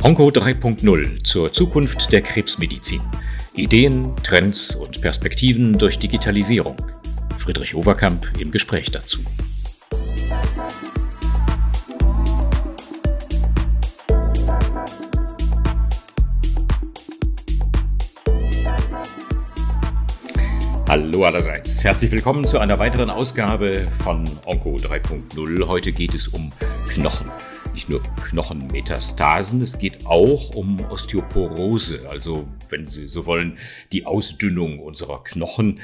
Onco 3.0 zur Zukunft der Krebsmedizin. Ideen, Trends und Perspektiven durch Digitalisierung. Friedrich Overkamp im Gespräch dazu. Hallo allerseits. Herzlich willkommen zu einer weiteren Ausgabe von Onco 3.0. Heute geht es um Knochen nicht nur Knochenmetastasen, es geht auch um Osteoporose, also wenn Sie so wollen, die Ausdünnung unserer Knochen.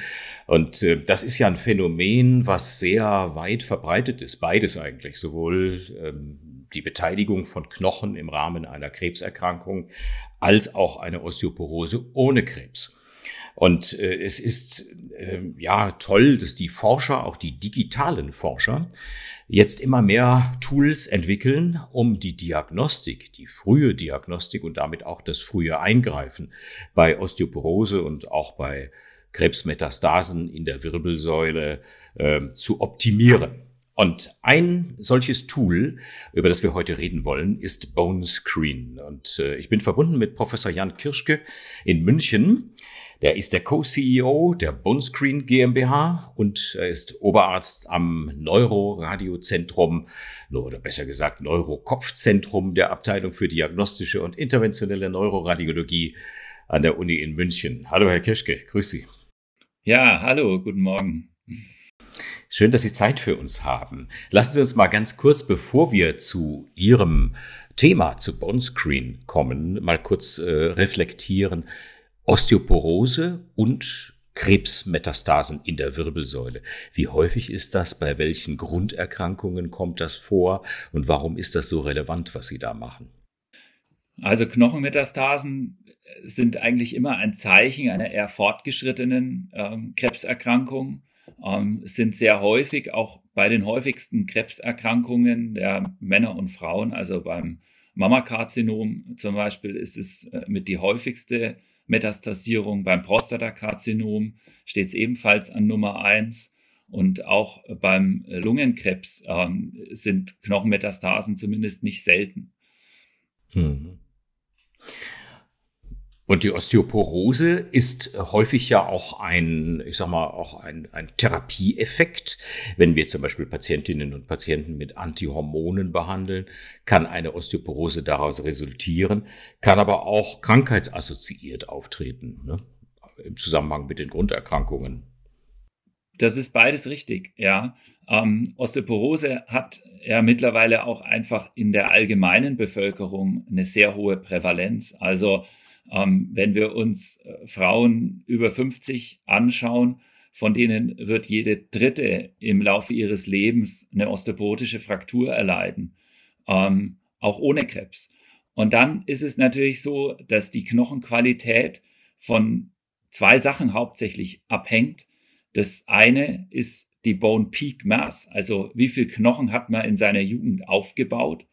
Und äh, das ist ja ein Phänomen, was sehr weit verbreitet ist, beides eigentlich, sowohl ähm, die Beteiligung von Knochen im Rahmen einer Krebserkrankung als auch eine Osteoporose ohne Krebs. Und äh, es ist äh, ja toll, dass die Forscher, auch die digitalen Forscher, jetzt immer mehr Tools entwickeln, um die Diagnostik, die frühe Diagnostik und damit auch das frühe Eingreifen bei Osteoporose und auch bei Krebsmetastasen in der Wirbelsäule äh, zu optimieren. Und ein solches Tool, über das wir heute reden wollen, ist Bone Screen. Und äh, ich bin verbunden mit Professor Jan Kirschke in München. Der ist der Co-CEO der Bonescreen GmbH und er ist Oberarzt am Neuroradiozentrum, oder besser gesagt Neurokopfzentrum der Abteilung für diagnostische und interventionelle Neuroradiologie an der Uni in München. Hallo, Herr Kirschke, grüß Sie. Ja, hallo, guten Morgen. Schön, dass Sie Zeit für uns haben. Lassen Sie uns mal ganz kurz, bevor wir zu Ihrem Thema, zu Bonescreen kommen, mal kurz äh, reflektieren. Osteoporose und Krebsmetastasen in der Wirbelsäule. Wie häufig ist das? Bei welchen Grunderkrankungen kommt das vor? Und warum ist das so relevant, was Sie da machen? Also Knochenmetastasen sind eigentlich immer ein Zeichen einer eher fortgeschrittenen ähm, Krebserkrankung, ähm, sind sehr häufig auch bei den häufigsten Krebserkrankungen der Männer und Frauen, also beim Mammakarzinom zum Beispiel ist es äh, mit die häufigste Metastasierung. Beim Prostatakarzinom steht es ebenfalls an Nummer eins. Und auch beim Lungenkrebs ähm, sind Knochenmetastasen zumindest nicht selten. Mhm. Und die Osteoporose ist häufig ja auch ein, ich sag mal, auch ein, ein Therapieeffekt. Wenn wir zum Beispiel Patientinnen und Patienten mit Antihormonen behandeln, kann eine Osteoporose daraus resultieren, kann aber auch krankheitsassoziiert auftreten, ne? im Zusammenhang mit den Grunderkrankungen. Das ist beides richtig, ja. Ähm, Osteoporose hat ja mittlerweile auch einfach in der allgemeinen Bevölkerung eine sehr hohe Prävalenz. Also ähm, wenn wir uns äh, Frauen über 50 anschauen, von denen wird jede dritte im Laufe ihres Lebens eine osteoporotische Fraktur erleiden, ähm, auch ohne Krebs. Und dann ist es natürlich so, dass die Knochenqualität von zwei Sachen hauptsächlich abhängt. Das eine ist die Bone Peak Mass, also wie viel Knochen hat man in seiner Jugend aufgebaut.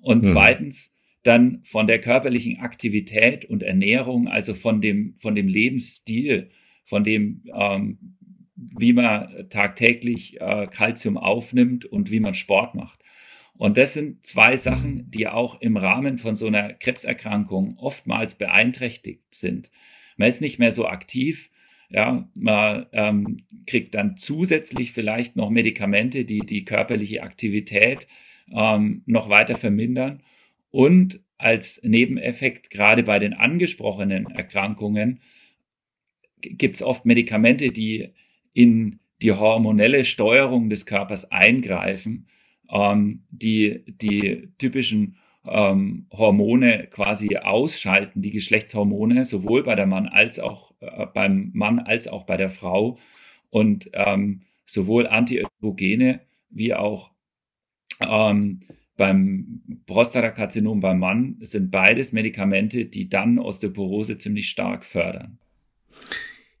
Und hm. zweitens dann von der körperlichen Aktivität und Ernährung, also von dem, von dem Lebensstil, von dem, ähm, wie man tagtäglich äh, Kalzium aufnimmt und wie man Sport macht. Und das sind zwei Sachen, die auch im Rahmen von so einer Krebserkrankung oftmals beeinträchtigt sind. Man ist nicht mehr so aktiv, ja, man ähm, kriegt dann zusätzlich vielleicht noch Medikamente, die die körperliche Aktivität ähm, noch weiter vermindern. Und als Nebeneffekt, gerade bei den angesprochenen Erkrankungen, gibt es oft Medikamente, die in die hormonelle Steuerung des Körpers eingreifen, ähm, die die typischen ähm, Hormone quasi ausschalten, die Geschlechtshormone, sowohl bei der Mann als auch äh, beim Mann als auch bei der Frau. Und ähm, sowohl Antiöstrogene wie auch ähm, beim Prostatakarzinom beim Mann sind beides Medikamente, die dann Osteoporose ziemlich stark fördern.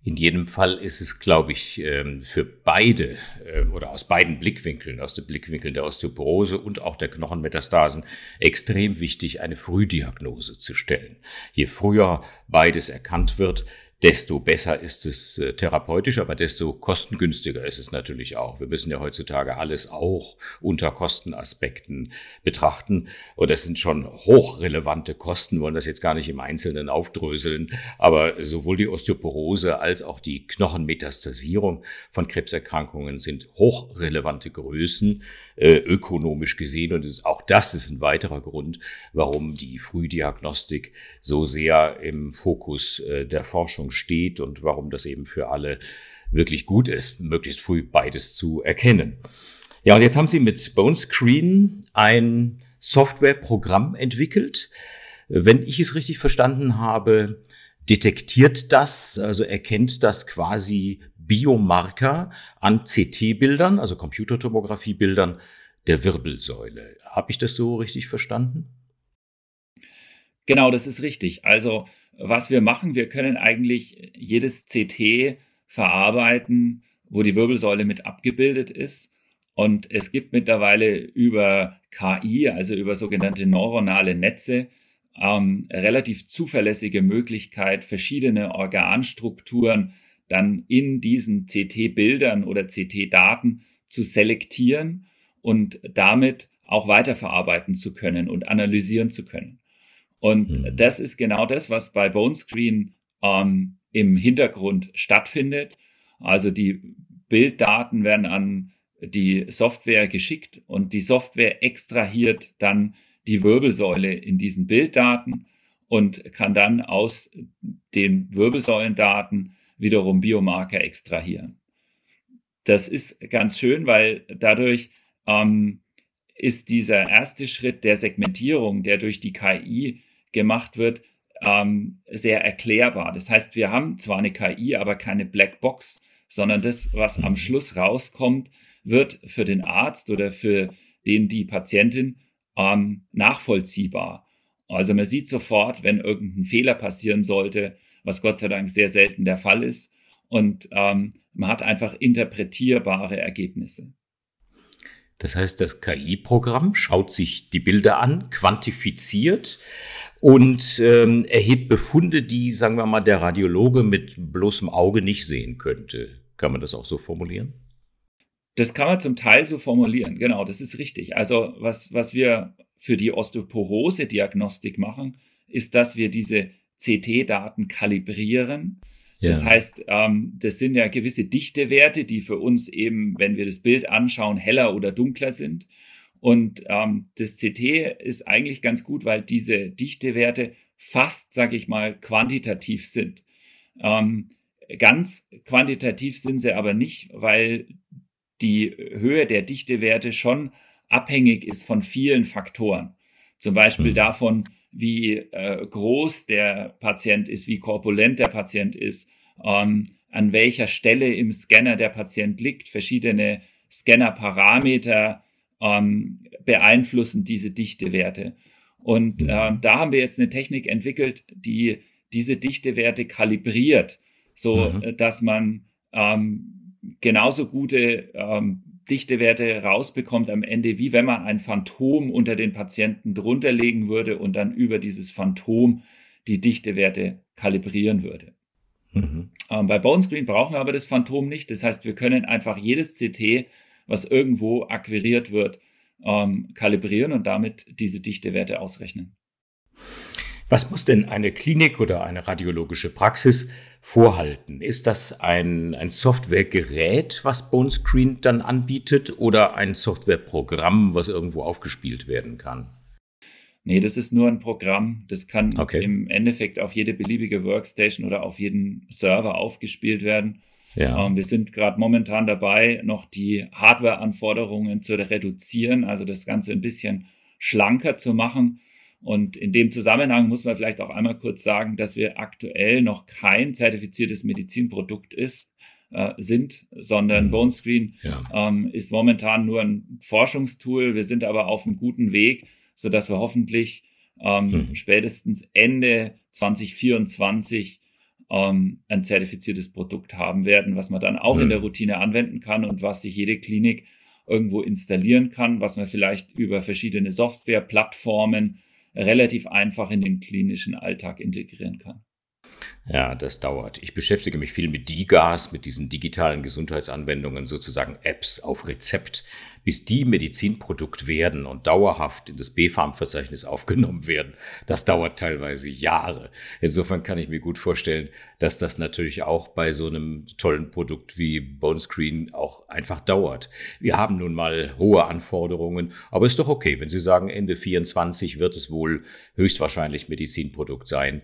In jedem Fall ist es, glaube ich, ähm, für beide ähm, oder aus beiden Blickwinkeln, aus den Blickwinkeln der Osteoporose und auch der Knochenmetastasen, extrem wichtig, eine Frühdiagnose zu stellen. Je früher beides erkannt wird, desto besser ist es äh, therapeutisch, aber desto kostengünstiger ist es natürlich auch. Wir müssen ja heutzutage alles auch unter Kostenaspekten betrachten. Und das sind schon hochrelevante Kosten, wollen das jetzt gar nicht im Einzelnen aufdröseln. Aber sowohl die Osteoporose als auch die Knochenmetastasierung von Krebserkrankungen sind hochrelevante Größen äh, ökonomisch gesehen. Und ist, auch das ist ein weiterer Grund, warum die Frühdiagnostik so sehr im Fokus äh, der Forschung steht und warum das eben für alle wirklich gut ist, möglichst früh beides zu erkennen. Ja, und jetzt haben Sie mit Bone Screen ein Softwareprogramm entwickelt. Wenn ich es richtig verstanden habe, detektiert das, also erkennt das quasi Biomarker an CT-Bildern, also Computertomographie-Bildern der Wirbelsäule. Habe ich das so richtig verstanden? Genau, das ist richtig. Also was wir machen, wir können eigentlich jedes CT verarbeiten, wo die Wirbelsäule mit abgebildet ist. Und es gibt mittlerweile über KI, also über sogenannte neuronale Netze, ähm, relativ zuverlässige Möglichkeit, verschiedene Organstrukturen dann in diesen CT-Bildern oder CT-Daten zu selektieren und damit auch weiterverarbeiten zu können und analysieren zu können. Und mhm. das ist genau das, was bei Bone Screen ähm, im Hintergrund stattfindet. Also die Bilddaten werden an die Software geschickt und die Software extrahiert dann die Wirbelsäule in diesen Bilddaten und kann dann aus den Wirbelsäulendaten wiederum Biomarker extrahieren. Das ist ganz schön, weil dadurch ähm, ist dieser erste Schritt der Segmentierung, der durch die KI gemacht wird, ähm, sehr erklärbar. Das heißt, wir haben zwar eine KI, aber keine Blackbox, sondern das, was am Schluss rauskommt, wird für den Arzt oder für den die Patientin ähm, nachvollziehbar. Also man sieht sofort, wenn irgendein Fehler passieren sollte, was Gott sei Dank sehr selten der Fall ist. Und ähm, man hat einfach interpretierbare Ergebnisse. Das heißt, das KI-Programm schaut sich die Bilder an, quantifiziert und ähm, erhebt Befunde, die, sagen wir mal, der Radiologe mit bloßem Auge nicht sehen könnte. Kann man das auch so formulieren? Das kann man zum Teil so formulieren, genau, das ist richtig. Also was, was wir für die Osteoporose-Diagnostik machen, ist, dass wir diese CT-Daten kalibrieren. Ja. Das heißt, ähm, das sind ja gewisse Dichtewerte, die für uns eben, wenn wir das Bild anschauen, heller oder dunkler sind. Und ähm, das CT ist eigentlich ganz gut, weil diese Dichtewerte fast, sage ich mal, quantitativ sind. Ähm, ganz quantitativ sind sie aber nicht, weil die Höhe der Dichtewerte schon abhängig ist von vielen Faktoren. Zum Beispiel mhm. davon, wie äh, groß der Patient ist, wie korpulent der Patient ist, ähm, an welcher Stelle im Scanner der Patient liegt. Verschiedene Scannerparameter ähm, beeinflussen diese Dichtewerte. Und äh, da haben wir jetzt eine Technik entwickelt, die diese Dichtewerte kalibriert, so mhm. dass man ähm, genauso gute ähm, Dichtewerte rausbekommt am Ende, wie wenn man ein Phantom unter den Patienten drunter legen würde und dann über dieses Phantom die Dichtewerte kalibrieren würde. Mhm. Ähm, bei Bone Screen brauchen wir aber das Phantom nicht. Das heißt, wir können einfach jedes CT, was irgendwo akquiriert wird, ähm, kalibrieren und damit diese Dichtewerte ausrechnen. Was muss denn eine Klinik oder eine radiologische Praxis vorhalten? Ist das ein, ein Softwaregerät, was Bonescreen dann anbietet oder ein Softwareprogramm, was irgendwo aufgespielt werden kann? Nee, das ist nur ein Programm. Das kann okay. im Endeffekt auf jede beliebige Workstation oder auf jeden Server aufgespielt werden. Ja. Ähm, wir sind gerade momentan dabei, noch die Hardware-Anforderungen zu reduzieren, also das Ganze ein bisschen schlanker zu machen. Und in dem Zusammenhang muss man vielleicht auch einmal kurz sagen, dass wir aktuell noch kein zertifiziertes Medizinprodukt ist, äh, sind, sondern mhm. Bone Screen ja. ähm, ist momentan nur ein Forschungstool. Wir sind aber auf einem guten Weg, so dass wir hoffentlich ähm, mhm. spätestens Ende 2024 ähm, ein zertifiziertes Produkt haben werden, was man dann auch mhm. in der Routine anwenden kann und was sich jede Klinik irgendwo installieren kann, was man vielleicht über verschiedene Softwareplattformen relativ einfach in den klinischen Alltag integrieren kann. Ja, das dauert. Ich beschäftige mich viel mit DIGAS, mit diesen digitalen Gesundheitsanwendungen, sozusagen Apps auf Rezept. Bis die Medizinprodukt werden und dauerhaft in das B-Farm-Verzeichnis aufgenommen werden, das dauert teilweise Jahre. Insofern kann ich mir gut vorstellen, dass das natürlich auch bei so einem tollen Produkt wie Bonescreen auch einfach dauert. Wir haben nun mal hohe Anforderungen, aber ist doch okay, wenn Sie sagen, Ende 24 wird es wohl höchstwahrscheinlich Medizinprodukt sein,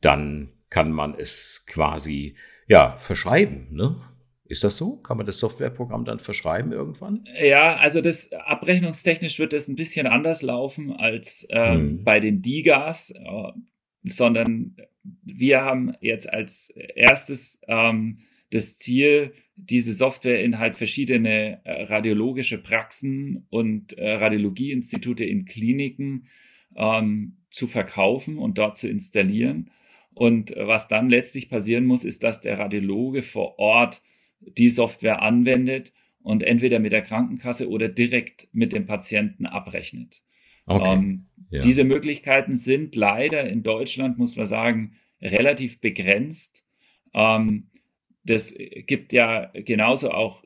dann kann man es quasi ja verschreiben. Ne? Ist das so? Kann man das Softwareprogramm dann verschreiben irgendwann? Ja, also das abrechnungstechnisch wird es ein bisschen anders laufen als äh, hm. bei den DIGAs, äh, sondern wir haben jetzt als erstes ähm, das Ziel, diese Software in halt verschiedene äh, radiologische Praxen und äh, Radiologieinstitute in Kliniken ähm, zu verkaufen und dort zu installieren. Und was dann letztlich passieren muss, ist, dass der Radiologe vor Ort die Software anwendet und entweder mit der Krankenkasse oder direkt mit dem Patienten abrechnet. Okay. Ähm, ja. Diese Möglichkeiten sind leider in Deutschland, muss man sagen, relativ begrenzt. Ähm, das gibt ja genauso auch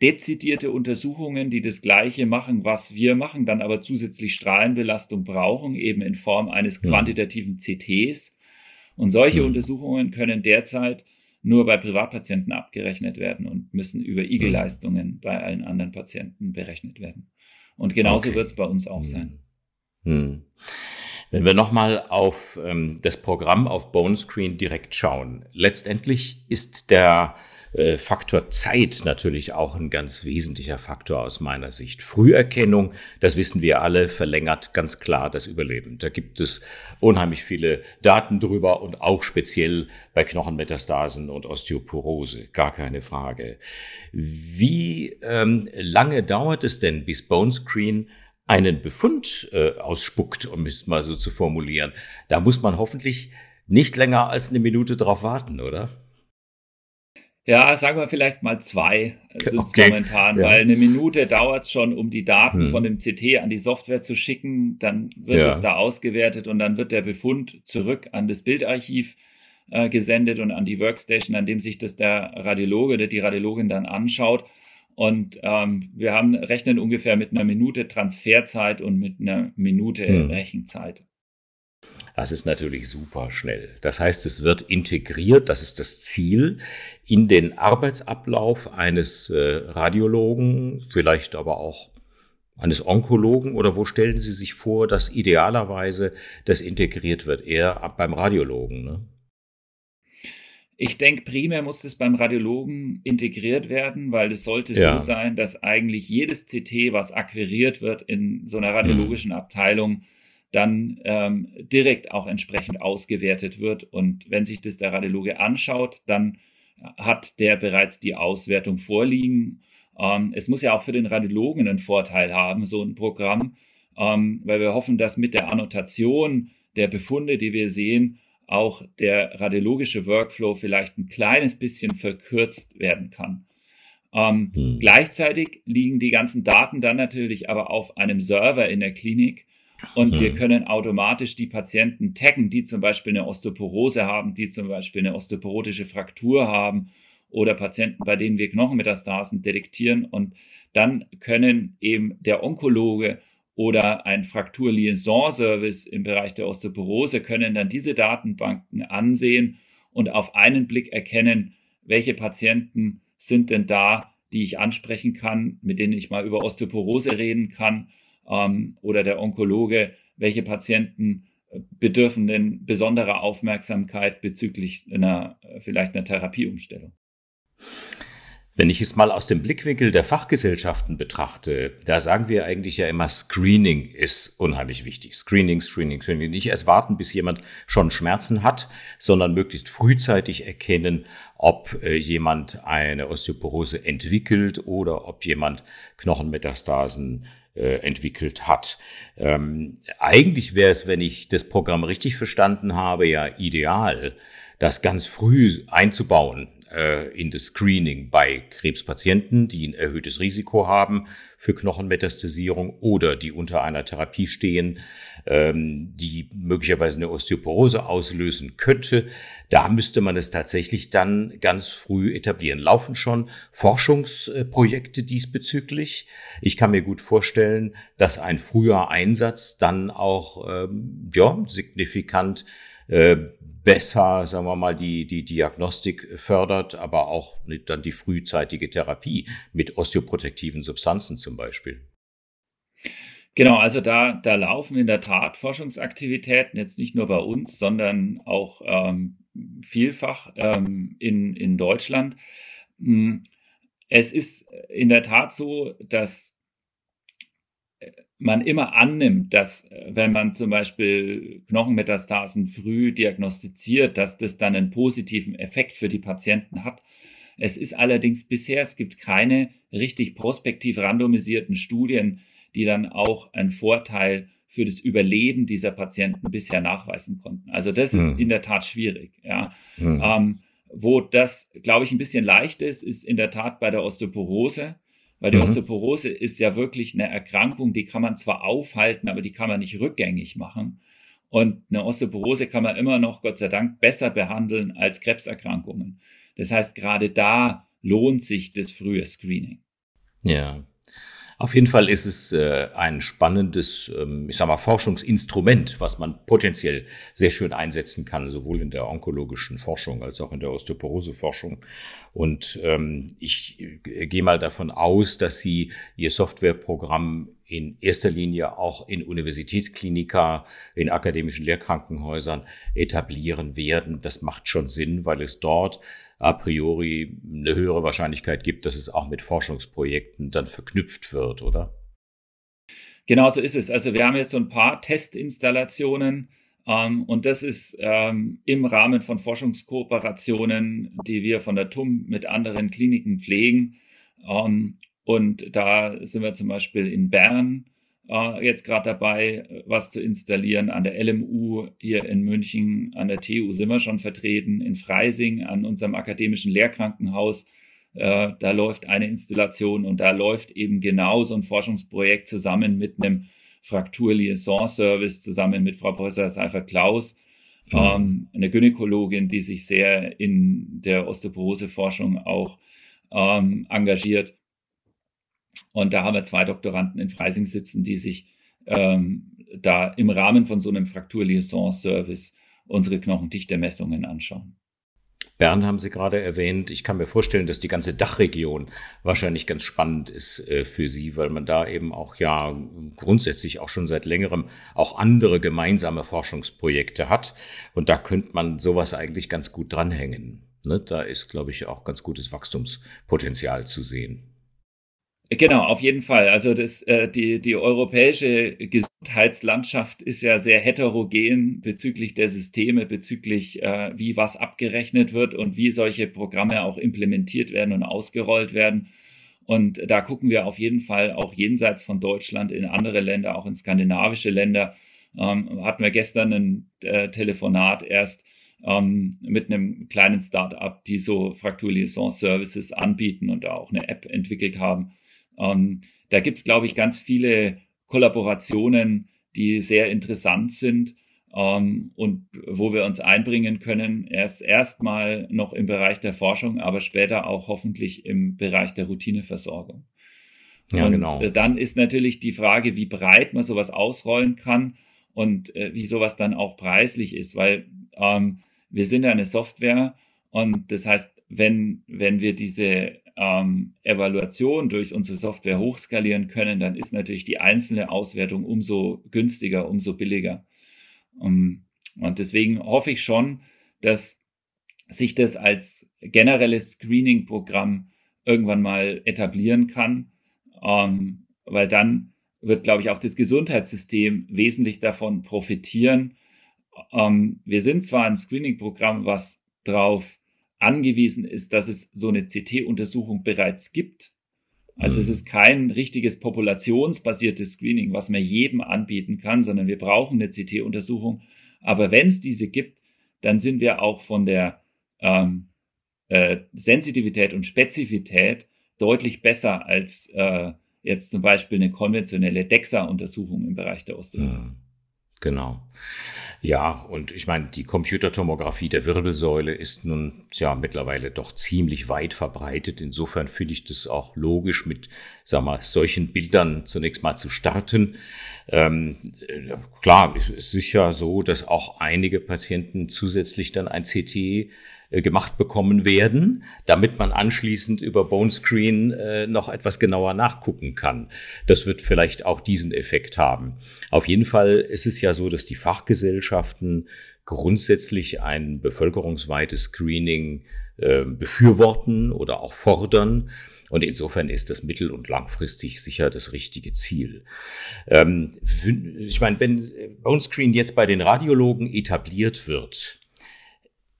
dezidierte Untersuchungen, die das Gleiche machen, was wir machen, dann aber zusätzlich Strahlenbelastung brauchen, eben in Form eines quantitativen CTs. Und solche mhm. Untersuchungen können derzeit nur bei Privatpatienten abgerechnet werden und müssen über IGEL-Leistungen mhm. bei allen anderen Patienten berechnet werden. Und genauso okay. wird es bei uns auch mhm. sein. Mhm. Wenn wir nochmal auf ähm, das Programm auf Bonescreen direkt schauen. Letztendlich ist der äh, Faktor Zeit natürlich auch ein ganz wesentlicher Faktor aus meiner Sicht. Früherkennung, das wissen wir alle, verlängert ganz klar das Überleben. Da gibt es unheimlich viele Daten drüber und auch speziell bei Knochenmetastasen und Osteoporose, gar keine Frage. Wie ähm, lange dauert es denn, bis Bone Screen einen Befund äh, ausspuckt, um es mal so zu formulieren? Da muss man hoffentlich nicht länger als eine Minute drauf warten, oder? Ja, sagen wir vielleicht mal zwei sind es okay. momentan, ja. weil eine Minute dauert es schon, um die Daten hm. von dem CT an die Software zu schicken. Dann wird ja. es da ausgewertet und dann wird der Befund zurück an das Bildarchiv äh, gesendet und an die Workstation, an dem sich das der Radiologe oder die Radiologin dann anschaut. Und ähm, wir haben rechnen ungefähr mit einer Minute Transferzeit und mit einer Minute hm. Rechenzeit. Das ist natürlich super schnell. Das heißt, es wird integriert, das ist das Ziel, in den Arbeitsablauf eines äh, Radiologen, vielleicht aber auch eines Onkologen oder wo stellen Sie sich vor, dass idealerweise das integriert wird? Eher beim Radiologen, ne? Ich denke, primär muss es beim Radiologen integriert werden, weil es sollte ja. so sein, dass eigentlich jedes CT, was akquiriert wird in so einer radiologischen mhm. Abteilung, dann ähm, direkt auch entsprechend ausgewertet wird. Und wenn sich das der Radiologe anschaut, dann hat der bereits die Auswertung vorliegen. Ähm, es muss ja auch für den Radiologen einen Vorteil haben, so ein Programm, ähm, weil wir hoffen, dass mit der Annotation der Befunde, die wir sehen, auch der radiologische Workflow vielleicht ein kleines bisschen verkürzt werden kann. Ähm, hm. Gleichzeitig liegen die ganzen Daten dann natürlich aber auf einem Server in der Klinik und mhm. wir können automatisch die Patienten taggen, die zum Beispiel eine Osteoporose haben, die zum Beispiel eine osteoporotische Fraktur haben oder Patienten, bei denen wir Knochenmetastasen detektieren. Und dann können eben der Onkologe oder ein Fraktur-Liaison-Service im Bereich der Osteoporose können dann diese Datenbanken ansehen und auf einen Blick erkennen, welche Patienten sind denn da, die ich ansprechen kann, mit denen ich mal über Osteoporose reden kann ähm, oder der Onkologe, welche Patienten äh, bedürfen denn besonderer Aufmerksamkeit bezüglich einer äh, vielleicht einer Therapieumstellung. Wenn ich es mal aus dem Blickwinkel der Fachgesellschaften betrachte, da sagen wir eigentlich ja immer, Screening ist unheimlich wichtig. Screening, Screening, Screening. Nicht erst warten, bis jemand schon Schmerzen hat, sondern möglichst frühzeitig erkennen, ob äh, jemand eine Osteoporose entwickelt oder ob jemand Knochenmetastasen äh, entwickelt hat. Ähm, eigentlich wäre es, wenn ich das Programm richtig verstanden habe, ja ideal, das ganz früh einzubauen. Äh, in das Screening bei Krebspatienten, die ein erhöhtes Risiko haben für Knochenmetastasierung oder die unter einer Therapie stehen, ähm, die möglicherweise eine Osteoporose auslösen könnte. Da müsste man es tatsächlich dann ganz früh etablieren. Laufen schon Forschungsprojekte diesbezüglich. Ich kann mir gut vorstellen, dass ein früher Einsatz dann auch ähm, ja, signifikant äh, besser, sagen wir mal, die, die Diagnostik fördert, aber auch dann die frühzeitige Therapie mit osteoprotektiven Substanzen zum Beispiel. Genau, also da, da laufen in der Tat Forschungsaktivitäten, jetzt nicht nur bei uns, sondern auch ähm, vielfach ähm, in, in Deutschland. Hm, es ist in der Tat so, dass man immer annimmt, dass äh, wenn man zum Beispiel Knochenmetastasen früh diagnostiziert, dass das dann einen positiven Effekt für die Patienten hat. Es ist allerdings bisher, es gibt keine richtig prospektiv randomisierten Studien, die dann auch einen Vorteil für das Überleben dieser Patienten bisher nachweisen konnten. Also das ist hm. in der Tat schwierig. Ja. Hm. Ähm, wo das, glaube ich, ein bisschen leicht ist, ist in der Tat bei der Osteoporose weil die mhm. Osteoporose ist ja wirklich eine Erkrankung, die kann man zwar aufhalten, aber die kann man nicht rückgängig machen. Und eine Osteoporose kann man immer noch, Gott sei Dank, besser behandeln als Krebserkrankungen. Das heißt, gerade da lohnt sich das frühe Screening. Ja. Auf jeden Fall ist es äh, ein spannendes, ähm, ich sag mal, Forschungsinstrument, was man potenziell sehr schön einsetzen kann, sowohl in der onkologischen Forschung als auch in der Osteoporoseforschung. Und ähm, ich äh, gehe mal davon aus, dass Sie Ihr Softwareprogramm in erster Linie auch in Universitätsklinika, in akademischen Lehrkrankenhäusern etablieren werden. Das macht schon Sinn, weil es dort a priori eine höhere Wahrscheinlichkeit gibt, dass es auch mit Forschungsprojekten dann verknüpft wird, oder? Genau so ist es. Also wir haben jetzt so ein paar Testinstallationen ähm, und das ist ähm, im Rahmen von Forschungskooperationen, die wir von der TUM mit anderen Kliniken pflegen. Ähm, und da sind wir zum Beispiel in Bern äh, jetzt gerade dabei, was zu installieren. An der LMU hier in München, an der TU sind wir schon vertreten, in Freising, an unserem akademischen Lehrkrankenhaus. Äh, da läuft eine Installation und da läuft eben genau so ein Forschungsprojekt zusammen mit einem Fraktur-Liaison-Service, zusammen mit Frau Professor Seifer-Klaus, mhm. ähm, eine Gynäkologin, die sich sehr in der Osteoporose-Forschung auch ähm, engagiert. Und da haben wir zwei Doktoranden in Freising sitzen, die sich ähm, da im Rahmen von so einem Fraktur-Liaison-Service unsere Knochendichte-Messungen anschauen. Bern haben Sie gerade erwähnt. Ich kann mir vorstellen, dass die ganze Dachregion wahrscheinlich ganz spannend ist äh, für Sie, weil man da eben auch ja grundsätzlich auch schon seit längerem auch andere gemeinsame Forschungsprojekte hat. Und da könnte man sowas eigentlich ganz gut dranhängen. Ne? Da ist, glaube ich, auch ganz gutes Wachstumspotenzial zu sehen. Genau, auf jeden Fall. Also das, äh, die, die europäische Gesundheitslandschaft ist ja sehr heterogen bezüglich der Systeme, bezüglich äh, wie was abgerechnet wird und wie solche Programme auch implementiert werden und ausgerollt werden. Und da gucken wir auf jeden Fall auch jenseits von Deutschland in andere Länder, auch in skandinavische Länder. Ähm, hatten wir gestern ein äh, Telefonat erst ähm, mit einem kleinen Start-up, die so Fraktur-Liaison-Services anbieten und da auch eine App entwickelt haben ähm, da gibt es, glaube ich, ganz viele Kollaborationen, die sehr interessant sind ähm, und wo wir uns einbringen können. Erst erstmal noch im Bereich der Forschung, aber später auch hoffentlich im Bereich der Routineversorgung. Ja, und genau. Äh, dann ist natürlich die Frage, wie breit man sowas ausrollen kann und äh, wie sowas dann auch preislich ist, weil ähm, wir sind ja eine Software und das heißt, wenn, wenn wir diese ähm, Evaluation durch unsere Software hochskalieren können, dann ist natürlich die einzelne Auswertung umso günstiger, umso billiger. Um, ähm, und deswegen hoffe ich schon, dass sich das als generelles Screening-Programm irgendwann mal etablieren kann, ähm, weil dann wird, glaube ich, auch das Gesundheitssystem wesentlich davon profitieren. Ähm, wir sind zwar ein Screening-Programm, was drauf angewiesen ist, dass es so eine CT-Untersuchung bereits gibt. Also mhm. es ist kein richtiges populationsbasiertes Screening, was man jedem anbieten kann, sondern wir brauchen eine CT-Untersuchung. Aber wenn es diese gibt, dann sind wir auch von der ähm, äh, Sensitivität und Spezifität deutlich besser als äh, jetzt zum Beispiel eine konventionelle DEXA-Untersuchung im Bereich der Osteopathie. Mhm. Genau. Ja, und ich meine, die Computertomographie der Wirbelsäule ist nun ja mittlerweile doch ziemlich weit verbreitet. Insofern finde ich das auch logisch, mit sag mal, solchen Bildern zunächst mal zu starten. Ähm, klar, es ist sicher so, dass auch einige Patienten zusätzlich dann ein CT äh, gemacht bekommen werden, damit man anschließend über Bone Screen äh, noch etwas genauer nachgucken kann. Das wird vielleicht auch diesen Effekt haben. Auf jeden Fall ist es ja so, dass die Fachgesellschaften grundsätzlich ein bevölkerungsweites Screening äh, befürworten oder auch fordern. Und insofern ist das mittel- und langfristig sicher das richtige Ziel. Ähm, ich meine, wenn Bone Screen jetzt bei den Radiologen etabliert wird,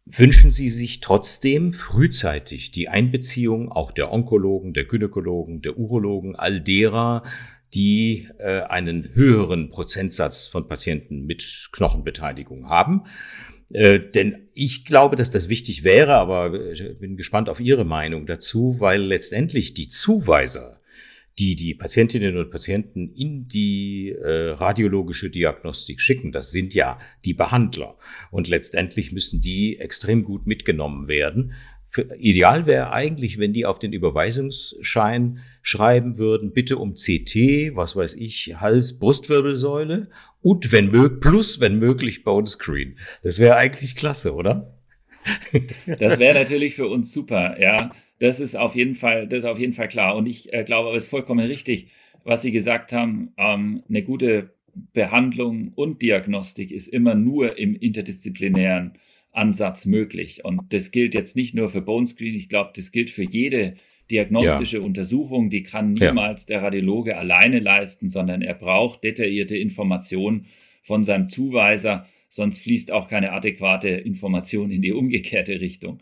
wünschen Sie sich trotzdem frühzeitig die Einbeziehung auch der Onkologen, der Gynäkologen, der Urologen, all derer, die äh, einen höheren Prozentsatz von Patienten mit Knochenbeteiligung haben. Äh, denn ich glaube, dass das wichtig wäre, aber ich bin gespannt auf Ihre Meinung dazu, weil letztendlich die Zuweiser die die Patientinnen und Patienten in die äh, radiologische Diagnostik schicken. Das sind ja die Behandler. Und letztendlich müssen die extrem gut mitgenommen werden. Für, ideal wäre eigentlich, wenn die auf den Überweisungsschein schreiben würden, bitte um CT, was weiß ich, Hals, Brustwirbelsäule und wenn möglich, plus wenn möglich Bone Screen. Das wäre eigentlich klasse, oder? Das wäre natürlich für uns super, ja. Das ist auf jeden Fall, das ist auf jeden Fall klar. Und ich äh, glaube, es ist vollkommen richtig, was Sie gesagt haben. Ähm, eine gute Behandlung und Diagnostik ist immer nur im interdisziplinären Ansatz möglich. Und das gilt jetzt nicht nur für Bone Screen. Ich glaube, das gilt für jede diagnostische ja. Untersuchung. Die kann niemals ja. der Radiologe alleine leisten, sondern er braucht detaillierte Informationen von seinem Zuweiser. Sonst fließt auch keine adäquate Information in die umgekehrte Richtung.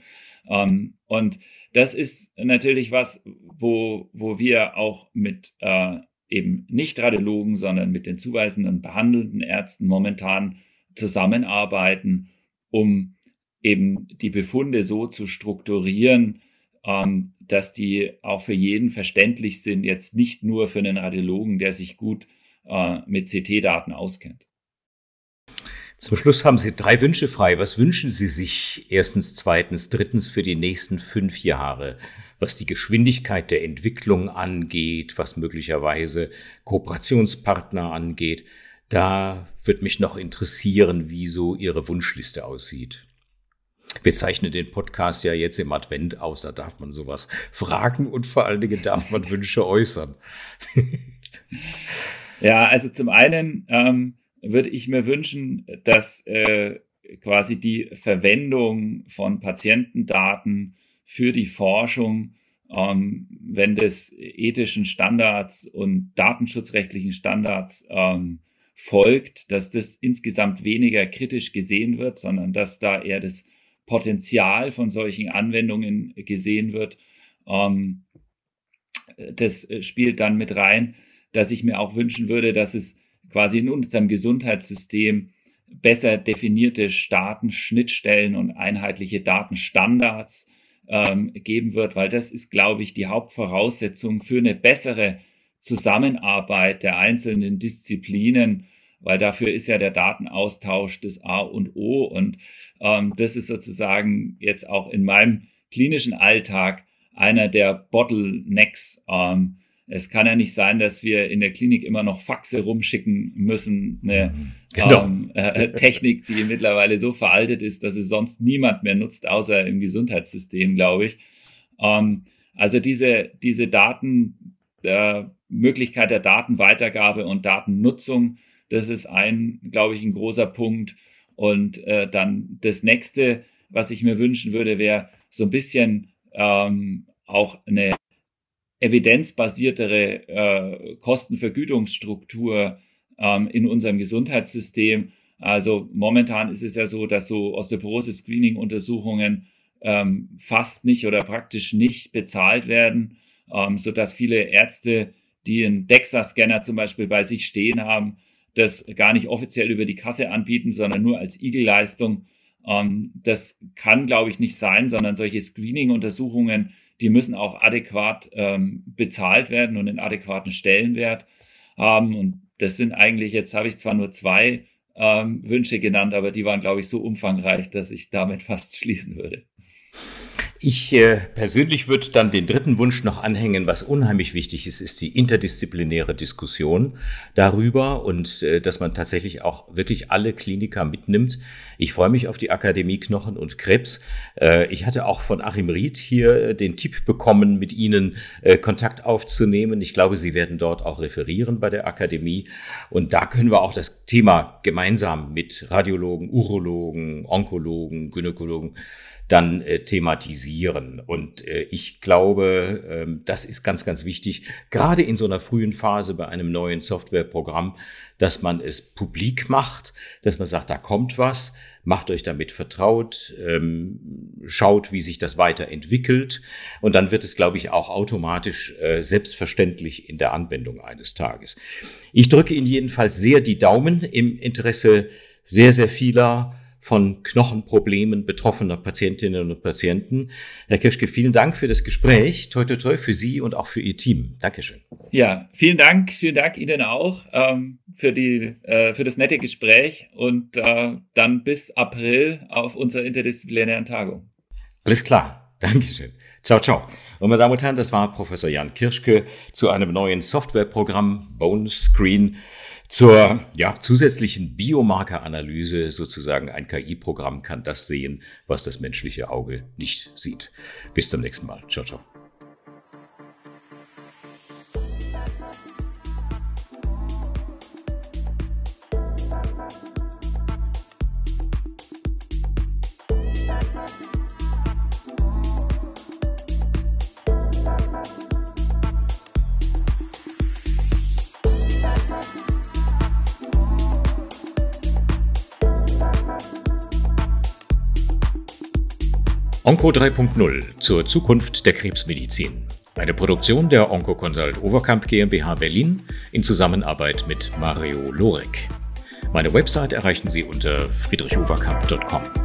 Ähm, und das ist natürlich was, wo, wo wir auch mit äh, eben nicht Radiologen, sondern mit den zuweisenden behandelnden Ärzten momentan zusammenarbeiten, um eben die Befunde so zu strukturieren, ähm, dass die auch für jeden verständlich sind, jetzt nicht nur für einen Radiologen, der sich gut äh, mit CT-Daten auskennt. Zum Schluss haben Sie drei Wünsche frei. Was wünschen Sie sich erstens, zweitens, drittens für die nächsten fünf Jahre, was die Geschwindigkeit der Entwicklung angeht, was möglicherweise Kooperationspartner angeht? Da wird mich noch interessieren, wie so Ihre Wunschliste aussieht. Wir zeichnen den Podcast ja jetzt im Advent aus, da darf man sowas fragen und vor allen Dingen darf man Wünsche äußern. ja, also zum einen ähm, würde ich mir wünschen, dass äh, quasi die Verwendung von Patientendaten für die Forschung, ähm, wenn das ethischen Standards und datenschutzrechtlichen Standards ähm, folgt, dass das insgesamt weniger kritisch gesehen wird, sondern dass da eher das Potenzial von solchen Anwendungen gesehen wird. Ähm, das spielt dann mit rein, dass ich mir auch wünschen würde, dass es quasi in unserem Gesundheitssystem besser definierte Datenschnittstellen und einheitliche Datenstandards ähm, geben wird, weil das ist, glaube ich, die Hauptvoraussetzung für eine bessere Zusammenarbeit der einzelnen Disziplinen, weil dafür ist ja der Datenaustausch das A und O und ähm, das ist sozusagen jetzt auch in meinem klinischen Alltag einer der Bottlenecks, ähm, es kann ja nicht sein, dass wir in der Klinik immer noch Faxe rumschicken müssen. Eine mhm. genau. ähm, äh, Technik, die mittlerweile so veraltet ist, dass es sonst niemand mehr nutzt, außer im Gesundheitssystem, glaube ich. Ähm, also diese, diese Daten, äh, Möglichkeit der Datenweitergabe und Datennutzung, das ist ein, glaube ich, ein großer Punkt. Und äh, dann das nächste, was ich mir wünschen würde, wäre so ein bisschen ähm, auch eine evidenzbasiertere äh, Kostenvergütungsstruktur ähm, in unserem Gesundheitssystem. Also momentan ist es ja so, dass so Osteoporose-Screening-Untersuchungen ähm, fast nicht oder praktisch nicht bezahlt werden, ähm, so dass viele Ärzte, die einen DEXA-Scanner zum Beispiel bei sich stehen haben, das gar nicht offiziell über die Kasse anbieten, sondern nur als Igelleistung. Ähm, das kann, glaube ich, nicht sein, sondern solche Screening-Untersuchungen, die müssen auch adäquat ähm, bezahlt werden und einen adäquaten Stellenwert haben. Und das sind eigentlich, jetzt habe ich zwar nur zwei ähm, Wünsche genannt, aber die waren, glaube ich, so umfangreich, dass ich damit fast schließen würde. Ich äh, persönlich würde dann den dritten Wunsch noch anhängen, was unheimlich wichtig ist, ist die interdisziplinäre Diskussion darüber und äh, dass man tatsächlich auch wirklich alle Kliniker mitnimmt. Ich freue mich auf die Akademie Knochen und Krebs. Äh, ich hatte auch von Achim Ried hier äh, den Tipp bekommen, mit Ihnen äh, Kontakt aufzunehmen. Ich glaube, Sie werden dort auch referieren bei der Akademie und da können wir auch das Thema gemeinsam mit Radiologen, Urologen, Onkologen, Gynäkologen dann äh, thematisieren. Und äh, ich glaube, äh, das ist ganz, ganz wichtig, gerade in so einer frühen Phase bei einem neuen Softwareprogramm, dass man es publik macht, dass man sagt, da kommt was, macht euch damit vertraut, ähm, schaut, wie sich das weiterentwickelt und dann wird es, glaube ich, auch automatisch äh, selbstverständlich in der Anwendung eines Tages. Ich drücke Ihnen jedenfalls sehr die Daumen im Interesse sehr, sehr vieler von Knochenproblemen betroffener Patientinnen und Patienten. Herr Kirschke, vielen Dank für das Gespräch. Toi, toi, toi für Sie und auch für Ihr Team. Dankeschön. Ja, vielen Dank. Vielen Dank Ihnen auch ähm, für, die, äh, für das nette Gespräch und äh, dann bis April auf unserer interdisziplinären Tagung. Alles klar. Dankeschön. Ciao, ciao. Und meine Damen und Herren, das war Professor Jan Kirschke zu einem neuen Softwareprogramm Bone Screen zur ja, zusätzlichen Biomarkeranalyse sozusagen ein KI-Programm kann das sehen, was das menschliche Auge nicht sieht. Bis zum nächsten Mal. Ciao, ciao. Onco 3.0 zur Zukunft der Krebsmedizin. Eine Produktion der Oncoconsult Overkamp GmbH Berlin in Zusammenarbeit mit Mario Lorek. Meine Website erreichen Sie unter friedrichoverkamp.com.